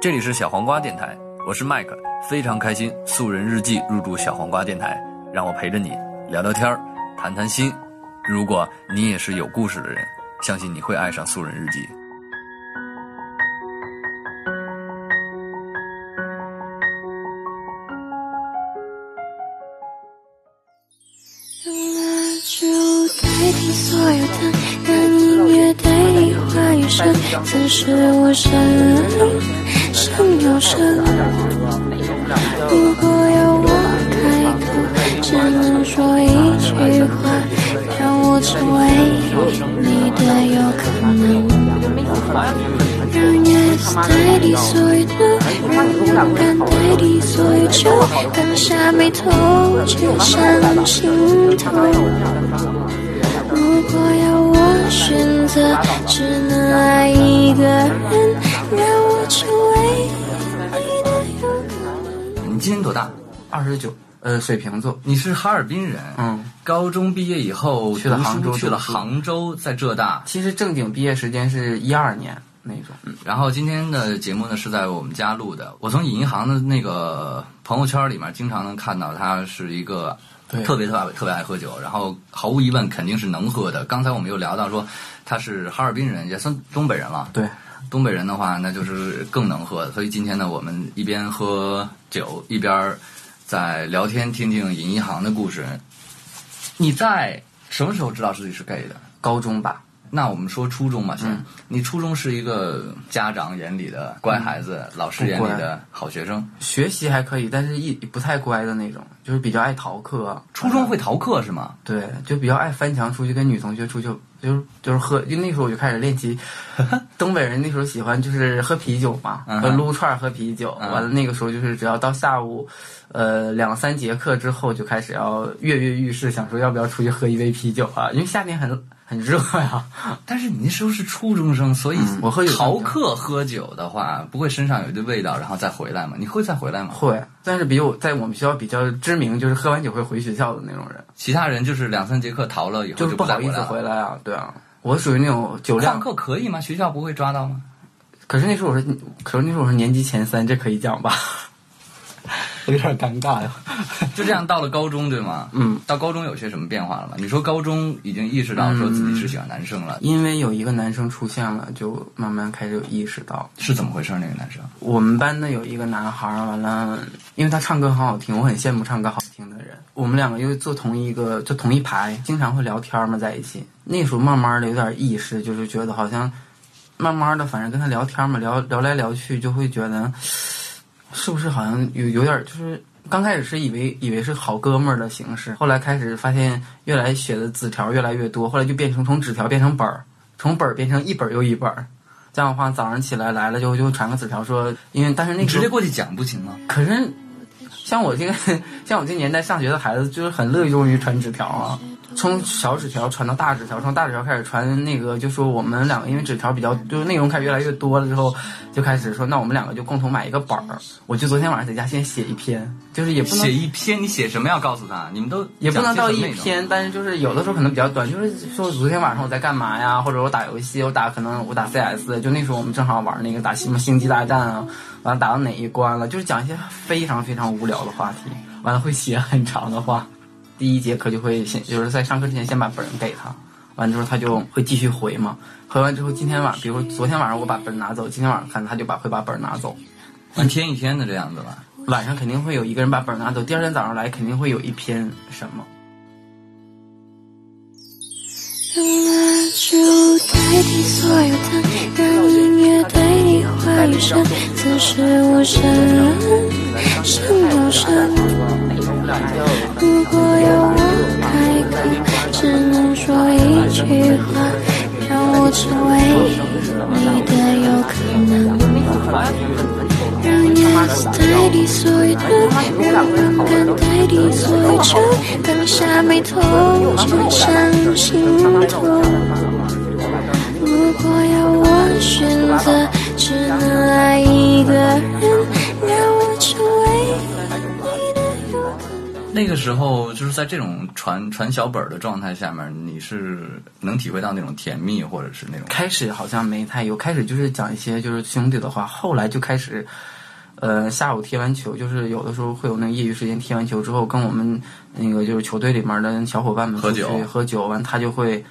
这里是小黄瓜电台，我是麦克，非常开心素人日记入驻小黄瓜电台，让我陪着你聊聊天，谈谈心。如果你也是有故事的人，相信你会爱上素人日记。只能爱一个人，让我成为你的。你今年多大？二十九，呃，水瓶座，你是哈尔滨人。嗯，高中毕业以后去了杭州去了杭州，在浙大。其实正经毕业时间是一二年那种。然后今天的节目呢是在我们家录的。我从尹一航的那个朋友圈里面经常能看到他是一个对特别特别特别爱喝酒，然后毫无疑问肯定是能喝的。刚才我们又聊到说他是哈尔滨人，也算东北人了。对，东北人的话，那就是更能喝。所以今天呢，我们一边喝酒，一边儿在聊天，听听尹一航的故事。你在什么时候知道自己是 gay 的？高中吧，那我们说初中嘛，先。嗯你初中是一个家长眼里的乖孩子，老师眼里的好学生。学习还可以，但是一不太乖的那种，就是比较爱逃课。初中会逃课是吗？对，就比较爱翻墙出去跟女同学出去，就是就是喝，就那时候我就开始练习。东北人那时候喜欢就是喝啤酒嘛，撸串儿喝啤酒。嗯完了那个时候就是只要到下午，呃两三节课之后就开始要跃跃欲试，想说要不要出去喝一杯啤酒啊，因为夏天很很热呀。但是你那时候是初中生，所以嗯我喝酒逃课喝酒的话，不会身上有一堆味道，然后再回来吗？你会再回来吗？会，但是比我在我们学校比较知名，就是喝完酒会回学校的那种人，其他人就是两三节课逃了以后就是不好意思。回来啊。对啊，我属于那种酒量旷，课可以吗？学校不会抓到吗？可是那时候我是，可是那时候我是年级前三，这可以讲吧？我有点尴尬呀。就这样到了高中，对吗？嗯，到高中有些什么变化了吗？你说高中已经意识到说自己是喜欢男生了，因为有一个男生出现了，就慢慢开始有意识到，是怎么回事？那个男生我们班的有一个男孩儿，完了，因为他唱歌很好听，我很羡慕唱歌好听的人。我们两个又坐同一个，就同一排，经常会聊天嘛，在一起。那时候慢慢的有点意识，就是觉得好像，慢慢的，反正跟他聊天嘛，聊聊来聊去，就会觉得，是不是好像有有点就是。刚开始是以为以为是好哥们儿的形式，后来开始发现越来写的纸条越来越多，后来就变成从纸条变成本儿，从本儿变成一本儿又一本儿。这样的话，早上起来来了就就传个纸条说，因为但是那个直接过去讲不行吗？可是，像我这个像我这年代上学的孩子，就是很乐衷于传纸条啊，从小纸条传到大纸条，从大纸条开始传那个，就说我们两个因为纸条比较就是内容开始越来越多了之后，就开始说那我们两个就共同买一个本儿。我就昨天晚上在家先写一篇，就是也不能写一篇，你写什么要告诉他？你们都也不能到一篇，但是就是有的时候可能比较短，就是说昨天晚上我在干嘛呀，或者我打游戏，我打可能我打 CS，就那时候我们正好玩那个打什么星际大战啊，完了打到哪一关了，就是讲一些非常非常无聊的话题，完了会写很长的话，第一节课就会先就是在上课之前先把本儿给他，完之后他就会继续回嘛，回完之后今天晚比如说昨天晚上我把本儿拿走，今天晚上看他就把会把本儿拿走，一天一天的这样子吧。晚上肯定会有一个人把本儿拿走，第二天早上来肯定会有一篇什么。用蜡烛代替所有灯，让音乐代替话语声。此时无声，声有声。如果要我开口，只能说一句话，让我成为你的有可能。让 yes 代替所有 no，让勇敢代替所有酒，放下眉头，就上心头。如果要我选择，只能爱一个人，让我成为你的有可能。那个时候就是在这种传传小本儿的状态下面，你是能体会到那种甜蜜，或者是那种开始好像没太有，开始就是讲一些就是兄弟的话，后来就开始，呃，下午踢完球，就是有的时候会有那个业余时间，踢完球之后跟我们那个就是球队里面的小伙伴们喝酒喝酒，完他就会。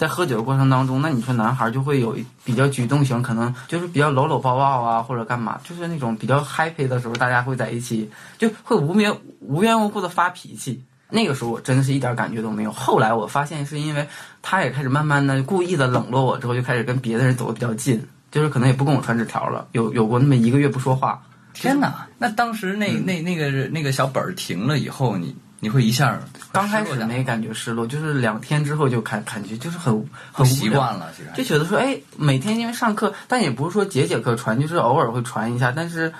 在喝酒的过程当中，那你说男孩就会有比较举动型，可能就是比较搂搂抱抱啊，或者干嘛，就是那种比较 happy 的时候，大家会在一起，就会无缘无缘无故的发脾气。那个时候我真的是一点感觉都没有。后来我发现是因为他也开始慢慢的故意的冷落我，之后就开始跟别的人走的比较近，就是可能也不跟我传纸条了，有有过那么一个月不说话。天哪！那当时那那那个那个小本儿停了以后，你你会一下刚开始没感觉失落，就是两天之后就感感觉就是很很习惯了，其实就觉得说，哎，每天因为上课，但也不是说节节课传，就是偶尔会传一下，但是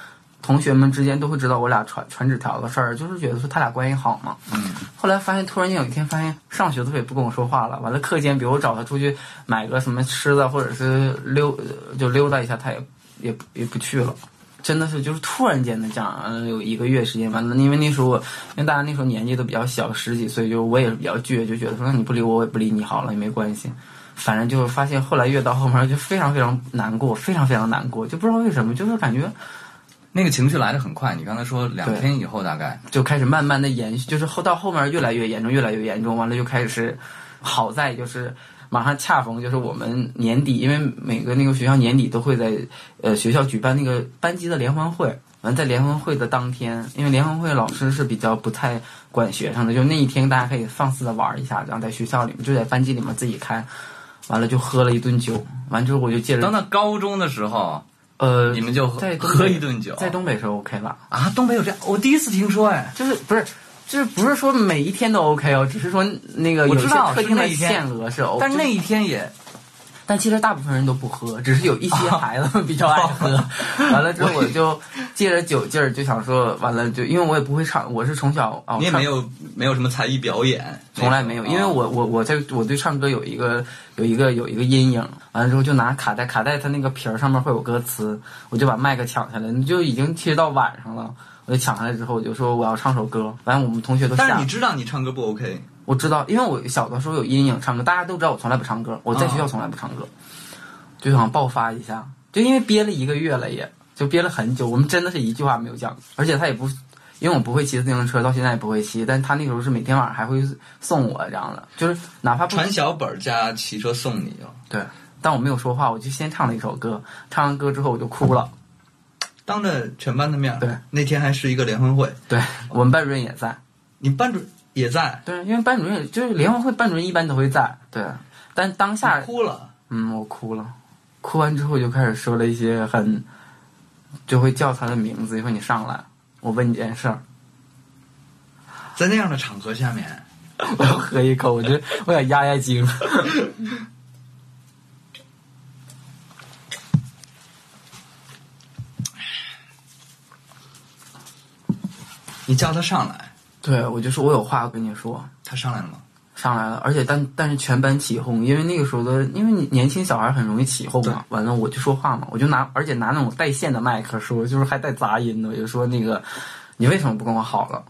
同学们之间都会知道我俩传传纸条的事儿，就是觉得说他俩关系好嘛。嗯，后来发现，突然间有一天发现，上学的时候也不跟我说话了，完了课间，比如我找他出去买个什么吃的，或者是溜就溜达一下，他也也也不去了。真的是就是突然间的这样，嗯有一个月时间，完了，因为那时候我，因为大家那时候年纪都比较小，十几岁，就我也是比较倔，就觉得说那你不理我，我也不理你好了，也没关系。反正就是发现后来越到后面就非常非常难过，非常非常难过，就不知道为什么，就是感觉那个情绪来的很快。你刚才说两天以后大概就开始慢慢的延续，就是后到后面越来越严重，越来越严重，完了就开始是，好在就是马上恰逢就是我们年底，因为每个那个学校年底都会在呃学校举办那个班级的联欢会，完在联欢会的当天，因为联欢会老师是比较不太管学生的，就那一天大家可以放肆的玩一下，然后在学校里面就在班级里面自己开，完了就喝了一顿酒，完之后我就借着等到高中的时候，呃你们就喝在喝一顿酒，在东北是 OK 了。啊，东北有这样，我第一次听说哎。就是不是，就是不是说每一天都 OK 哦，只是说那个有些我知道特定的限额是 OK，但是那一天也但其实大部分人都不喝，只是有一些孩子比较爱喝。完了之后我就借着酒劲儿就想说，完了就因为我也不会唱，我是从小啊，唱你也没有没有什么才艺表演，从来没有，因为我我我在我对唱歌有一个有一个有一个阴影，完了之后就拿卡带，卡带它那个皮儿上面会有歌词，我就把麦克抢下来，就已经其实到晚上了，我就抢下来之后我就说我要唱首歌，反正我们同学都吓了但是你知道你唱歌不 OK，我知道，因为我小的时候有阴影，唱歌，大家都知道我从来不唱歌，我在学校啊从来不唱歌，就想爆发一下，就因为憋了一个月了也，就憋了很久，我们真的是一句话没有讲，而且他也不，因为我不会骑自行车，到现在也不会骑，但他那时候是每天晚上还会送我这样的，就是哪怕不传小本儿加骑车送你哦。对，但我没有说话，我就先唱了一首歌，唱完歌之后我就哭了，当着全班的面，对，那天还是一个联欢会，对我们班主任也在，你班主也在，对，因为班主任就是联欢会班主任一般都会在，对，但当下哭了，嗯，我哭了，哭完之后就开始说了一些很，就会叫他的名字，就说你上来，我问你件事儿，在那样的场合下面，我要喝一口，我觉得我想压压惊。你叫他上来，对，我就说我有话要跟你说，他上来了吗？上来了，而且但但是全班起哄，因为那个时候的，因为你年轻小孩很容易起哄嘛。完了我就说话嘛，我就拿，而且拿那种带线的麦克说，就是还带杂音的，我就说那个你为什么不跟我好了？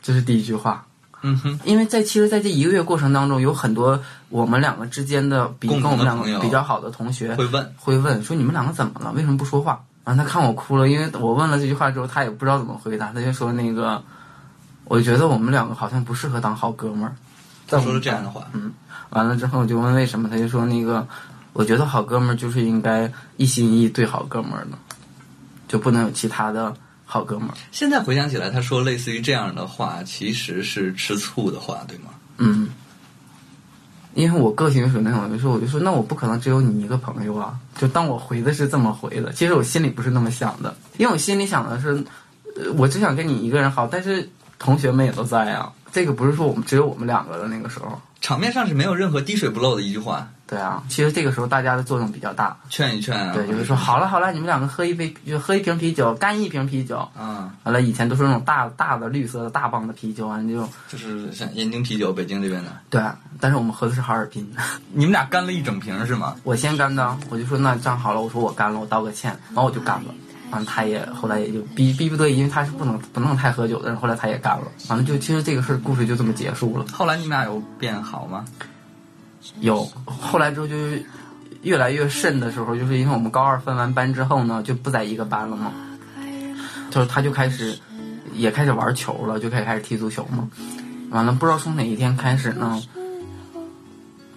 这是第一句话。嗯哼，因为在其实，在这一个月过程当中，有很多我们两个之间的比跟我们两个比较好的同学会问，会问说你们两个怎么了？为什么不说话？然后他看我哭了，因为我问了这句话之后，他也不知道怎么回答，他就说那个，我觉得我们两个好像不适合当好哥们儿。他说了这样的话，嗯完了之后我就问为什么，他就说那个，我觉得好哥们儿就是应该一心一意对好哥们儿的，就不能有其他的好哥们儿。现在回想起来，他说类似于这样的话，其实是吃醋的话，对吗？嗯，因为我个性属于那种，就是我就说，那我不可能只有你一个朋友啊。就当我回的是这么回的，其实我心里不是那么想的，因为我心里想的是，呃我只想跟你一个人好，但是同学们也都在啊。这个不是说我们只有我们两个的那个时候。场面上是没有任何滴水不漏的一句话，对啊，其实这个时候大家的作用比较大。劝一劝啊，对，就是说好了好了，你们两个喝一杯，就喝一瓶啤酒，干一瓶啤酒。啊，完了，以前都是那种大大的绿色的大棒的啤酒，完了就就是像燕京啤酒，北京这边的，对，啊但是我们喝的是哈尔滨。你们俩干了一整瓶是吗？我先干的，我就说那这样好了，我说我干了，我道个歉，然后我就干了。完了他也后来也就逼逼不得已，因为他是不能不能太喝酒的人，后来他也干了。完了就其实这个事儿故事就这么结束了。后来你们俩有变好吗？有后来之后就越来越甚的时候，就是因为我们高二分完班之后呢，就不在一个班了嘛，就是他就开始也开始玩球了，就开始开始踢足球嘛。完了不知道从哪一天开始呢，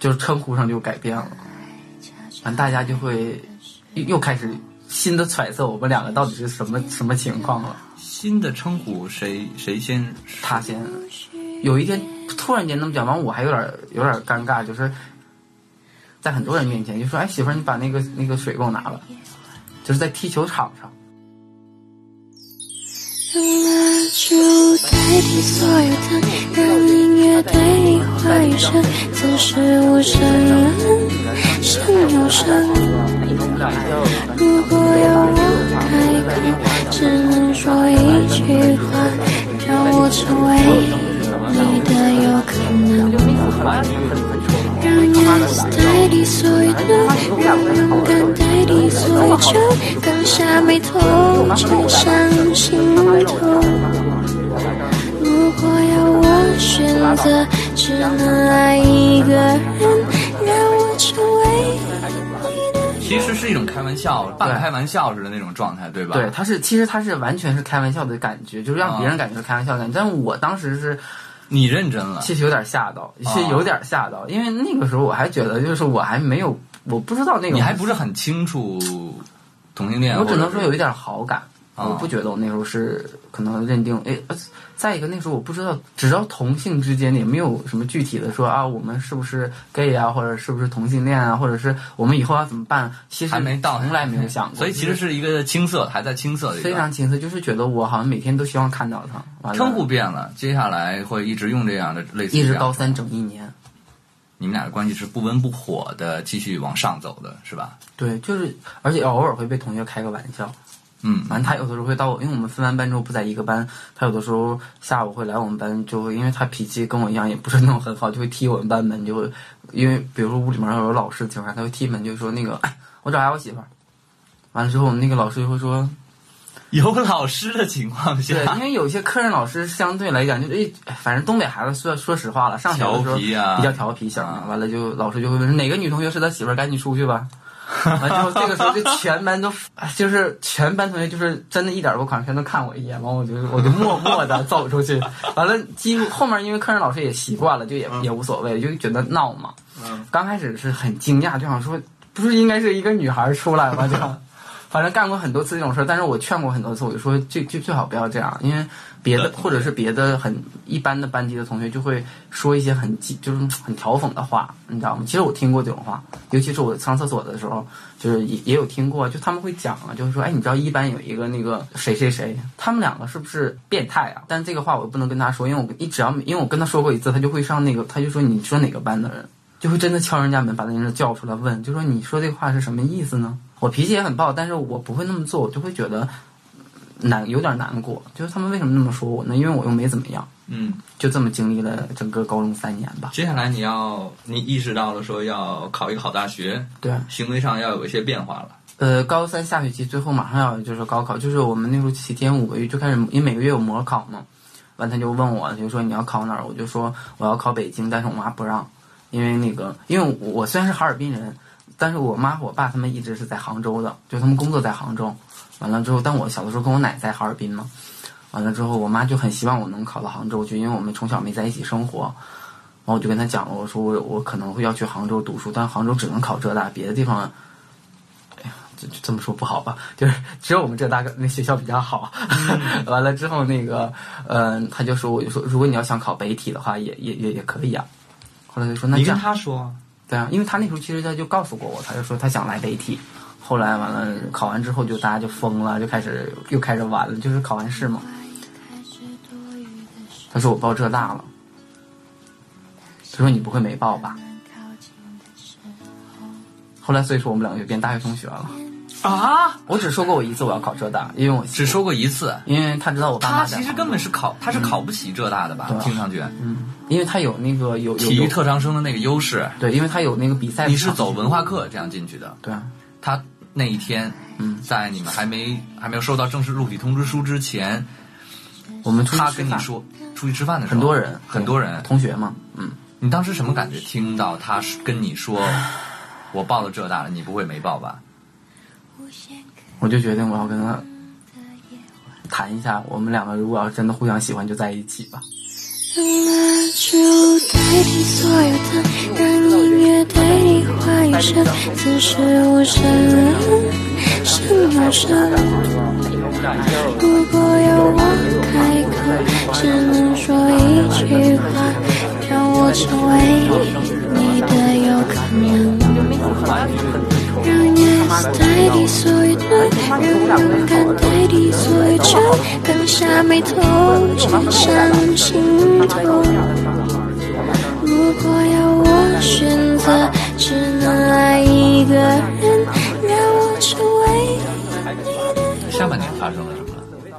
就是称呼上就改变了，完大家就会又又开始新的揣测我们两个到底是什么什么情况了。新的称呼谁谁先？他先有一天突然间那么讲完，我还有点有点尴尬，就是在很多人面前就说：“哎，媳妇儿，你把那个那个水给我拿了。”就是在踢球场上，用蜡烛代替所有灯，让音乐代替话语声，此时无声，声有声。如果要我开口，只能说一句话，让我成为你的有可能。让 yes 代替所有的，让勇敢代替所有酒，刚下眉头，接上心头。如果要我选择，只能爱一个人，让我成为你的。其实是一种开玩笑，半开玩笑似的那种状态，对吧？对，他是其实他是完全是开玩笑的感觉，就是让别人感觉是开玩笑的感觉。但我当时是你认真了。其实有点吓到，其实有点吓到，因为那个时候我还觉得就是我还没有，我不知道那个，你还不是很清楚同性恋，我只能说有一点好感。啊我不觉得我那时候是可能认定，哎，呃再一个那时候我不知道，只知道同性之间也没有什么具体的说啊，我们是不是 gay 啊，或者是不是同性恋啊，或者是我们以后要怎么办？其实还没到，从来没有想过，所以其实是一个青涩，还在青涩的非常青涩，就是觉得我好像每天都希望看到他。称呼变了，接下来会一直用这样的类似于一直高三整一年，你们俩的关系是不温不火的，继续往上走的，是吧？对，就是而且偶尔会被同学开个玩笑。嗯，反正他有的时候会到我，因为我们分完班之后不在一个班，他有的时候下午会来我们班，就会因为他脾气跟我一样，也不是那种很好，就会踢我们班门，就会因为比如说屋里面要有老师的情况下，他会踢门，就说那个哎我找下我媳妇儿。完了之后，我们那个老师就会说，有老师的情况下对，因，为有些客人老师相对来讲，就是哎，反正东北孩子说说实话了，上学的时候比较调皮型，啊完了就老师就会问哪个女同学是他媳妇儿，赶紧出去吧。完之后，这个时候就全班都，哎就是全班同学就是真的一点不款，全都看我一眼，完我就我就默 默的走出去。完了，几乎后面因为课上老师也习惯了，就也、也无所谓，就觉得闹嘛。嗯刚开始是很惊讶，就想说，不是应该是一个女孩出来吗？就，反正干过很多次这种事儿，但是我劝过很多次，我就说最最最好不要这样，因为别的或者是别的很一般的班级的同学就会说一些很讥就是很嘲讽的话，你知道吗？其实我听过这种话，尤其是我上厕所的时候，就是也也有听过，就他们会讲啊，就是说，哎，你知道一班有一个那个谁谁谁，他们两个是不是变态啊？但这个话我不能跟他说，因为我一只要因为我跟他说过一次，他就会上那个，他就说你说哪个班的人。就会真的敲人家门，把那人叫出来问，就说你说这话是什么意思呢？我脾气也很暴，但是我不会那么做，我就会觉得难，有点难过。就是他们为什么那么说我呢？因为我又没怎么样，嗯，就这么经历了整个高中三年吧。接下来你要你意识到了说要考一个好大学，对，行为上要有一些变化了。呃，高三下学期最后马上要就是高考，就是我们那时候七天五个月就开始，因为每个月有模考嘛。完他就问我，就说你要考哪儿？我就说我要考北京，但是我妈不让，因为那个，因为我我虽然是哈尔滨人，但是我妈和我爸他们一直是在杭州的，就他们工作在杭州。完了之后，但我小的时候跟我奶在哈尔滨嘛，完了之后，我妈就很希望我能考到杭州去，因为我们从小没在一起生活。然后我就跟她讲了，我说我我可能会要去杭州读书，但杭州只能考浙大，别的地方哎呀这这么说不好吧，就是只有我们浙大那学校比较好。完了之后，那个，嗯、他就说，我就说，如果你要想考北体的话，也也也也可以啊。后来就说，那你跟这样，他说，对啊，因为他那时候其实他就告诉过我，他就说他想来北体。后来完了，考完之后就大家就疯了，就开始又开始玩了，就是考完试嘛。他说我报浙大了，他说你不会没报吧？后来所以说我们两个就变大学同学了。啊，我只说过我一次我要考浙大，因为我只说过一次。因为他知道我爸他妈他其实根本是考，他是考不起浙大的吧？听上去，嗯，因为他有那个有有体育特长生的那个优势。对，因为他有那个比赛。你是走文化课这样进去的，对啊，他那一天，嗯在你们还没还没有收到正式录取通知书之前，我们出去他跟你说出去吃饭的时候，很多人，很多人，同学嘛，嗯，你当时什么感觉？听到他跟你说我报了浙大了，你不会没报吧？我就决定我要跟他谈一下，我们两个如果要真的互相喜欢，就在一起吧。让蜡烛代替所有灯，让音乐代替话语声，此时无声，声有声。如果要我开口，只能说一句话，让我成为你的有可能。让 yes 代替所有的，让勇敢代替所有酒，放下眉头，只想心痛。如果要我选择，只能爱一个人，让我成为你的。下半年发生了什么？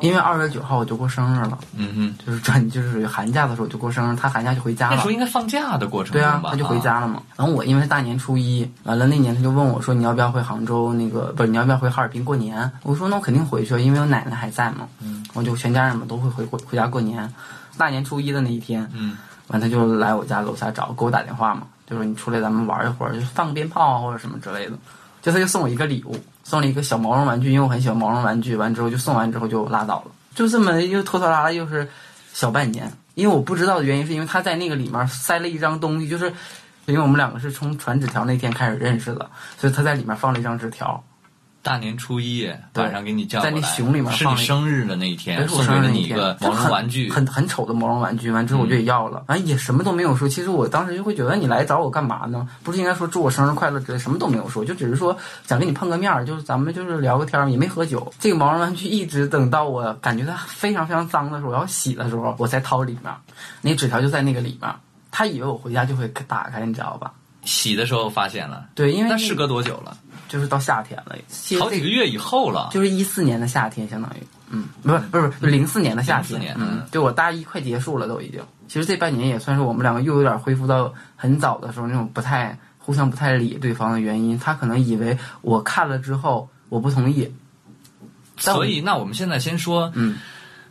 因为二月九号我就过生日了，嗯哼，就是转就是属于寒假的时候就过生日，他寒假就回家了那时候。应该放假的过程对啊，他就回家了嘛。然后我因为大年初一，完了那年他就问我说：“你要不要回杭州？那个不是你要不要回哈尔滨过年？”我说：“那我肯定回去，因为我奶奶还在嘛。”嗯，我就全家人嘛都会回回回家过年。大年初一的那一天，嗯，完他就来我家楼下找，给我打电话嘛，就说你出来咱们玩一会儿，就放个鞭炮啊或者什么之类的。就他就送我一个礼物，送了一个小毛绒玩具，因为我很喜欢毛绒玩具。完之后就送完之后就拉倒了，就这么又拖拖拉拉又是小半年。因为我不知道的原因是因为他在那个里面塞了一张东西，就是因为我们两个是从传纸条那天开始认识的，所以他在里面放了一张纸条。大年初一晚上给你叫过来，在那熊里面是你生日的那一天，送给了你一个毛绒玩具，很很很丑的毛绒玩具。完之后我就也要了，完、也什么都没有说。其实我当时就会觉得你来找我干嘛呢？不是应该说祝我生日快乐之类，什么都没有说，就只是说想跟你碰个面儿，就是咱们就是聊个天儿，也没喝酒。这个毛绒玩具一直等到我感觉它非常非常脏的时候，我要洗的时候，我才掏里面，那纸条就在那个里面。他以为我回家就会打开，你知道吧？洗的时候发现了。对，因为那事隔多久了？就是到夏天了，好几个月以后了。就是一四年的夏天，相当于，嗯，不是不是不是零四年的夏天，04年嗯对，我大一快结束了都已经。其实这半年也算是我们两个又有点恢复到很早的时候那种不太互相不太理对方的原因。他可能以为我看了之后我不同意，所以，那我们现在先说，嗯，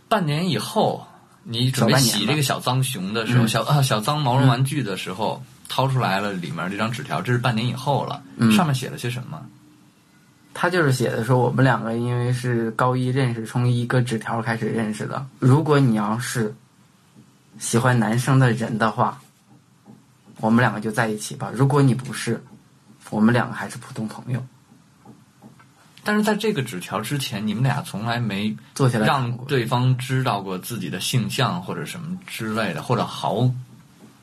半年以后，你准备洗这个小脏熊的时候，嗯小啊小脏毛绒玩具的时候，掏出来了里面这张纸条，这是半年以后了，嗯上面写了些什么？他就是写的说我们两个因为是高一认识，从一个纸条开始认识的。如果你要是喜欢男生的人的话，我们两个就在一起吧。如果你不是，我们两个还是普通朋友。但是在这个纸条之前，你们俩从来没坐下来让对方知道过自己的性向或者什么之类的，或者好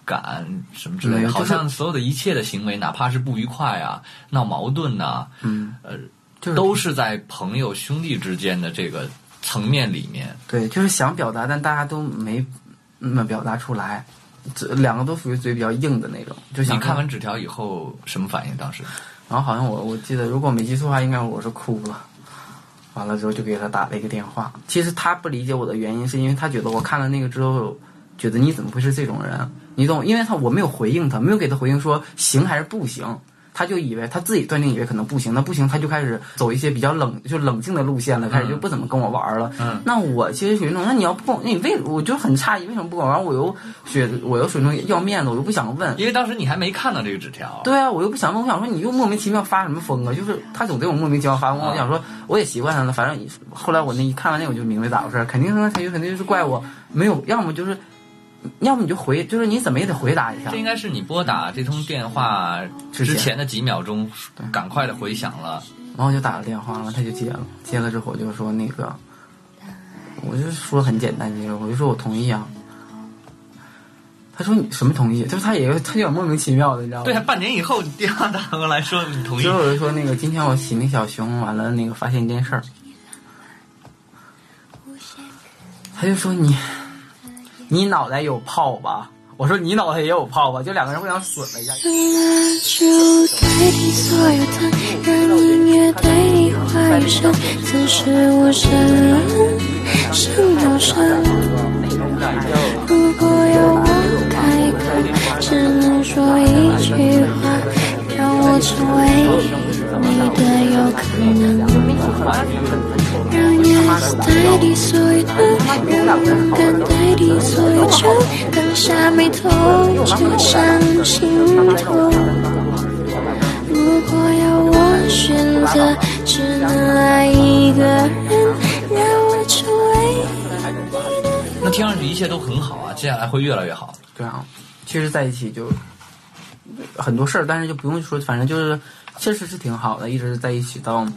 感什么之类的，好像所有的一切的行为，哪怕是不愉快啊、闹矛盾呐、嗯，呃，就是都是在朋友兄弟之间的这个层面里面。对，就是想表达，但大家都没那么表达出来。这两个都属于嘴比较硬的那种，就想你看完纸条以后什么反应？当时然后好像我我记得，如果我没记错的话，应该我是哭了。完了之后就给他打了一个电话。其实他不理解我的原因，是因为他觉得我看了那个之后，觉得你怎么会是这种人？你懂？因为他我没有回应他，没有给他回应说行还是不行，他就以为他自己断定以为可能不行，那不行他就开始走一些比较冷就冷静的路线了，开始就不怎么跟我玩了。嗯那我其实属于那种，那你要不跟我，那你为我就很诧异，为什么不跟我玩？我又觉得我又属于那种要面子，我又不想问。因为当时你还没看到这个纸条，对啊，我又不想问，我想说你又莫名其妙发什么疯啊？就是他总对我莫名其妙发疯，啊我想说我也习惯他了。反正后来我那一看完那我就明白咋回事，肯定是他就肯定就是怪我没有，要么就是，要么你就回，就是你怎么也得回答一下这。应该是你拨打这通电话之前的几秒钟，赶快的回响了。然后我就打了电话了，他就接了，接了之后我就说那个，我就说很简单，就是我就说我同意啊。他说你什么同意？就是他也他有点莫名其妙的，你知道吗？对啊，半年以后你电话打过来说你同意所以我就说那个今天我洗那小熊，完了那个发现一件事儿，他就说你你脑袋有泡吧？我说你脑袋也有泡吧？就两个人互相损了一下。让蜡烛代替所有灯，让音乐代替话语声，此时无声，声有声。如果要我开口，只能说一句话，让我成为你的有可能。让 yes 代替所有的，让勇敢代替所有就放下眉头，就上心头。如果要我选择，只能爱一个人，让我成为你的。那听上去一切都很好啊，接下来会越来越好。对啊，其实在一起就很多事儿，但是就不用说，反正就是确实是挺好的，一直在一起到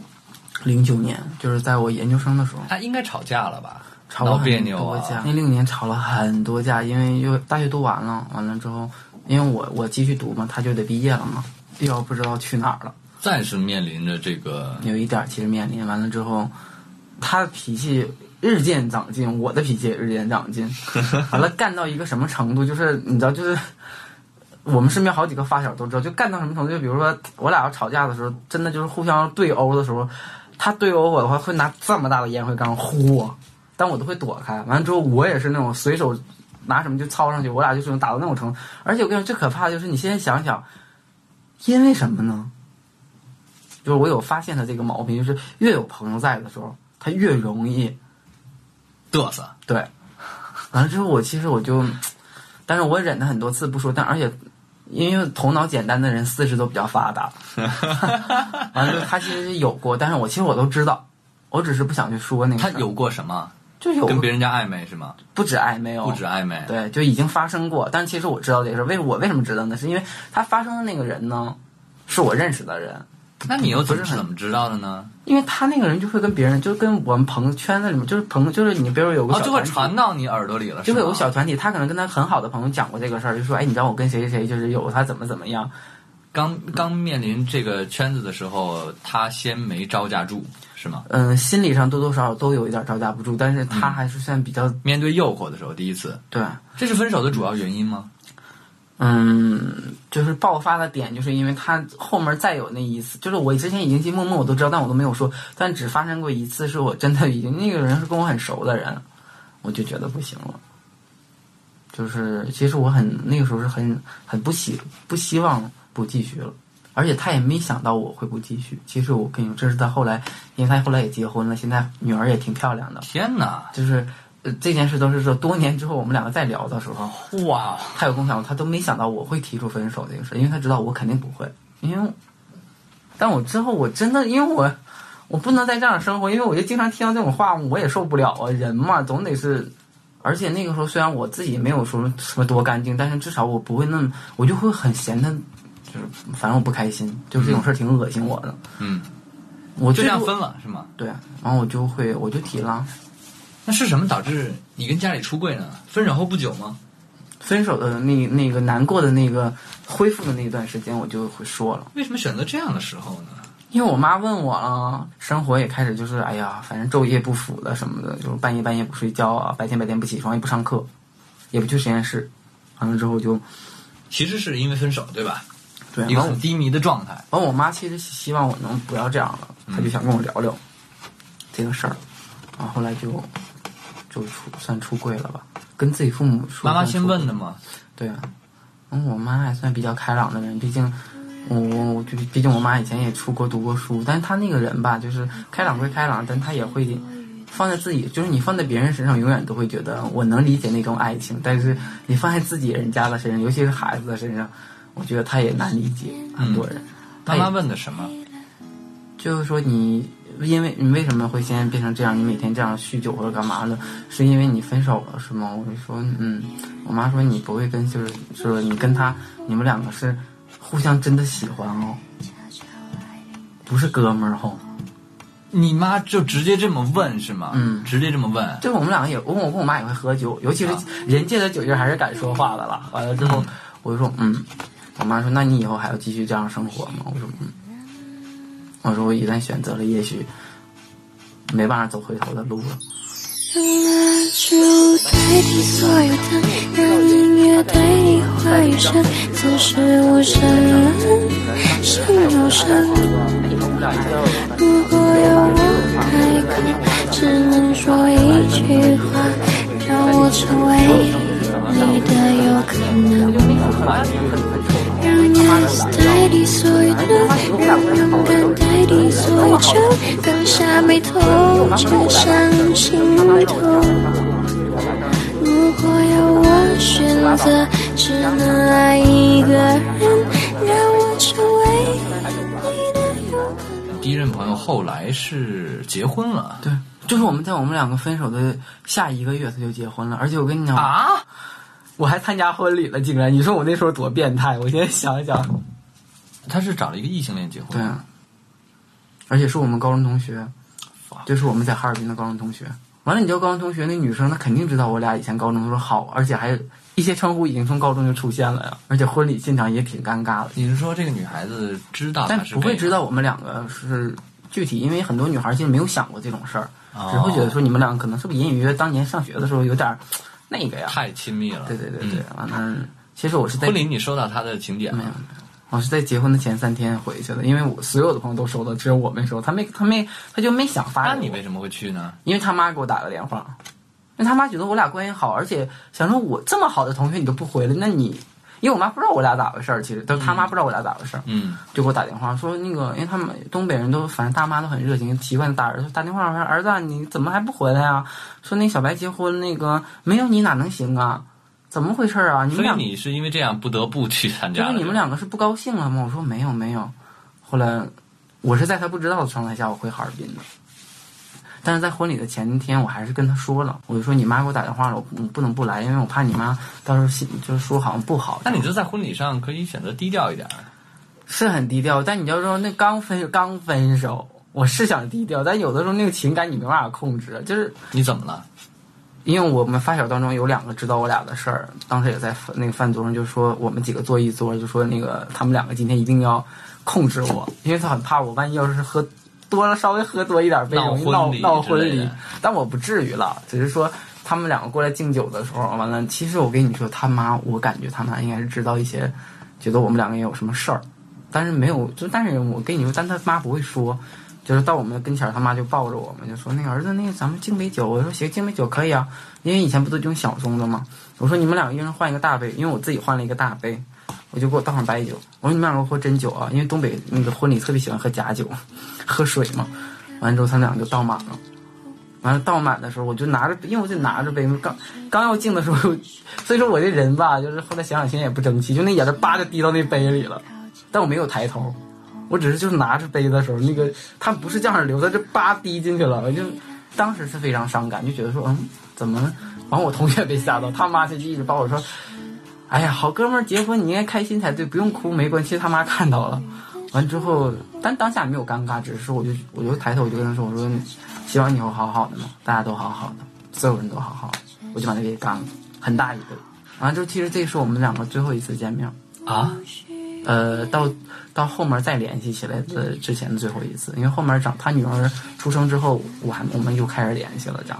零九年，就是在我研究生的时候。他应该吵架了吧？吵了很。多架，那六年吵了很多架，因为又大学读完了，完了之后，因为我我继续读嘛，他就得毕业了嘛，又不知道去哪儿了，暂时面临着这个，有一点儿其实面临完了之后，他的脾气日渐长进，我的脾气也日渐长进，完了干到一个什么程度，就是你知道，就是我们身边好几个发小都知道，就干到什么程度，就比如说我俩要吵架的时候，真的就是互相对殴的时候，他对殴我的话，会拿这么大的烟灰缸呼我，但我都会躲开。完了之后，我也是那种随手拿什么就抄上去，我俩就是能打到那种程度。而且我跟你说，最可怕的就是你现在想想，因为什么呢？就是我有发现他这个毛病，就是越有朋友在的时候，他越容易嘚瑟。对。完了之后，我其实我就，但是我忍了很多次不说，但而且因为头脑简单的人四肢都比较发达，完了之后他其实有过，但是我其实我都知道，我只是不想去说那个。他有过什么？就有跟别人家暧昧是吗？不止暧昧哦，不止暧昧。对，就已经发生过。但其实我知道这个事儿，为我为什么知道呢？是因为他发生的那个人呢，是我认识的人。那你又不是很怎么知道的呢？因为他那个人就会跟别人，就跟我们朋友圈子里面，就是朋友，就是你比如有个哦，就会传到你耳朵里了，就会有个小团体，他可能跟他很好的朋友讲过这个事儿，就说，哎，你知道我跟谁谁谁就是有他怎么怎么样，刚刚面临这个圈子的时候，他先没招架住，是吗？嗯，心理上多多少少都有一点招架不住，但是他还是算比较、面对诱惑的时候，第一次，对，这是分手的主要原因吗？嗯，就是爆发的点，就是因为他后面再有那一次，就是我之前已经进默默我都知道，但我都没有说，但只发生过一次，是我真的已经那个人是跟我很熟的人，我就觉得不行了。就是其实我很那个时候是很很不希不希望不继续了，而且他也没想到我会不继续。其实我跟你说，这是他后来，因为他后来也结婚了，现在女儿也挺漂亮的，天哪！就是。呃，这件事都是说多年之后我们两个再聊的时候，哇，他有跟我讲，他都没想到我会提出分手这个事，因为他知道我肯定不会，因为，但我之后我真的，因为我我不能再这样生活，因为我就经常听到这种话，我也受不了啊，人嘛总得是，而且那个时候虽然我自己没有说什么多干净，但是至少我不会那么，我就会很嫌他，就是反正我不开心，就是这种事儿挺恶心我的，嗯，我就这样分了是吗？对，然后我就会我就提了。那是什么导致你跟家里出柜呢？分手后不久吗？分手的那那个难过的那个恢复的那一段时间，我就会说了。为什么选择这样的时候呢？因为我妈问我了，生活也开始就是，哎呀，反正昼夜不符的什么的，就是半夜半夜不睡觉啊，白天白天不起床，也不上课，也不去实验室，完了之后就，其实是因为分手，对吧？对，一个很低迷的状态。完我妈其实希望我能不要这样了，她就想跟我聊聊这个事儿，然后后来就就出算出柜了吧，跟自己父母说。妈妈先问的嘛？对啊，嗯，我妈还算比较开朗的人，毕竟我我我就毕竟我妈以前也出国读过书，但是她那个人吧，就是开朗归开朗，但她也会放在自己，就是你放在别人身上，永远都会觉得我能理解那种爱情，但是你放在自己人家的身上，尤其是孩子的身上，我觉得她也难理解很多人。妈妈问的什么？就是说你因为你为什么会现在变成这样？你每天这样酗酒或者干嘛的？是因为你分手了是吗？我就说嗯，我妈说你不会跟就是说你跟他你们两个是互相真的喜欢哦，不是哥们儿哦。你妈就直接这么问是吗？嗯直接这么问。就我们两个也，我我跟我妈也会喝酒，尤其是啊人借的酒劲还是敢说话的了。完了之后，我就说嗯，我妈说那你以后还要继续这样生活吗？我说嗯，我说我一旦选择了，也许没办法走回头的路了。用蜡烛代替所有的，让音乐代替话语声，此时无声，声有声。如果要我开口，只能说一句话，让我成为你的有可能。如果要我选择，只能爱一个人，让我成为你的有。第一任朋友后来是结婚了对，就是我们在我们两个分手的下一个月他就结婚了，而且我跟你讲，啊？我还参加婚礼了，竟然！你说我那时候多变态？我现在想一想，他是找了一个异性恋结婚，对啊，而且是我们高中同学，就是我们在哈尔滨的高中同学。完了，你知道高中同学那女生，她肯定知道我俩以前高中的时候好，而且还有一些称呼已经从高中就出现了呀。而且婚礼现场也挺尴尬的，你是说这个女孩子知道但不会知道我们两个是具体，因为很多女孩其实没有想过这种事儿，哦只会觉得说你们两个可能是不是隐隐约约当年上学的时候有点儿那个呀？太亲密了。对对对对嗯，完了，其实我是在婚礼你收到他的请柬没有吗？我是在结婚的前三天回去的，因为我所有的朋友都收了，只有我没收。他没，他没，他就没想发那。你为什么会去呢？因为他妈给我打个电话，因为他妈觉得我俩关系好，而且想说我这么好的同学你都不回了，那你，因为我妈不知道我俩咋回事儿，其实都他妈不知道我俩咋回事儿，嗯，就给我打电话说那个，因为他们东北人都反正大妈都很热情，习惯大儿子打电话说儿子啊你怎么还不回来呀？说那小白结婚那个没有你哪能行啊？怎么回事儿啊？你们俩所以你是因为这样不得不去参加的。就是你们两个是不高兴了吗？我说没有没有。后来我是在他不知道的状态下我回哈尔滨的，但是在婚礼的前一天我还是跟他说了，我就说你妈给我打电话了，我不不能不来，因为我怕你妈到时候心就是说好像不好。那你就在婚礼上可以选择低调一点。是很低调，但你要说那刚分刚分手，我是想低调，但有的时候那个情感你没办法控制，就是你怎么了？因为我们发小当中有两个知道我俩的事儿，当时也在那个饭桌上就说我们几个坐一桌，就说那个他们两个今天一定要控制我，因为他很怕我万一要是喝多了稍微喝多一点杯，闹容易闹闹婚礼。但我不至于了，只是说他们两个过来敬酒的时候，完了，其实我跟你说，他妈，我感觉他妈应该是知道一些，觉得我们两个也有什么事儿，但是没有，就但是我跟你说，但他妈不会说。就是到我们跟前儿，他妈就抱着我们，就说那个儿子，那个咱们敬杯酒。我说行，敬杯酒可以啊，因为以前不都用小盅的吗？我说你们两个一人换一个大杯，因为我自己换了一个大杯，我就给我倒上白酒。我说你们两个喝真酒啊，因为东北那个婚礼特别喜欢喝假酒，喝水嘛。完了之后，他们俩就倒满了。完了倒满的时候，我就拿着，因为我就拿着杯，刚刚要敬的时候，所以说我这人吧，就是后来想想，现在也不争气，就那眼泪叭就滴到那杯里了，但我没有抬头，我只是就是拿着杯的时候，那个它不是这样流的，这叭滴进去了，我就当时是非常伤感，就觉得说，嗯，怎么？完我同学被吓到，他妈就一直抱我说，哎呀，好哥们儿结婚你应该开心才对，不用哭，没关系。其实他妈看到了，完之后，但当下没有尴尬，只是说我就我就抬头我就跟他说，我说希望你以后好好的嘛，大家都好好的，所有人都好好的，我就把他给干了，很大一个。完了之后，其实这是我们两个最后一次见面。啊？呃，到到后面再联系起来的之前的最后一次，因为后面长他女儿出生之后，我还我们又开始联系了，这样。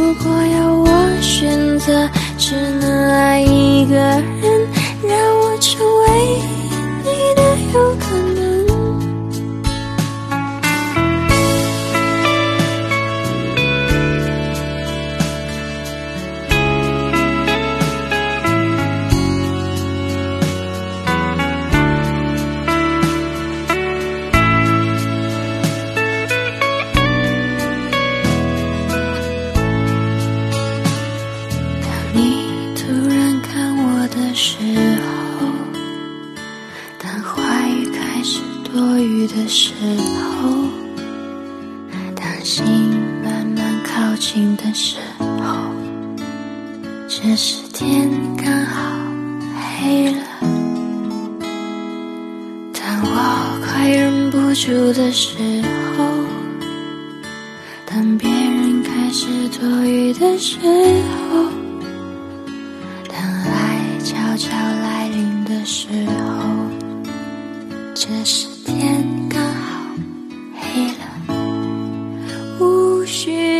如果要我选择，只能爱一个人，让我成为你的有可能。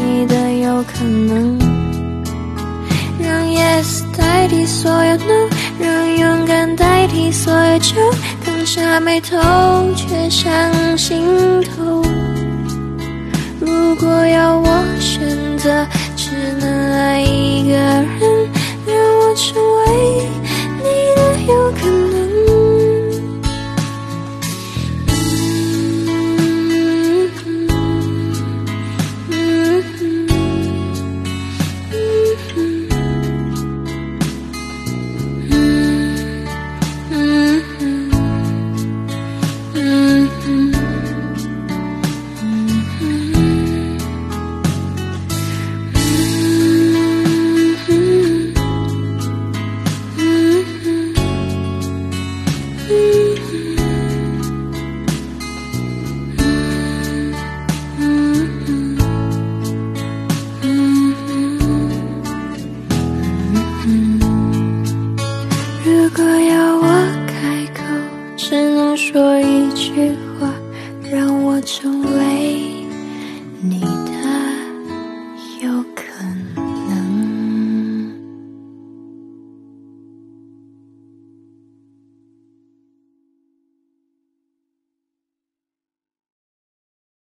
你的有可能。让 yes 代替所有 no，让勇敢代替所有酒，放下眉头，却上心头。如果要我选择，只能爱一个人，让我成为你的有可能。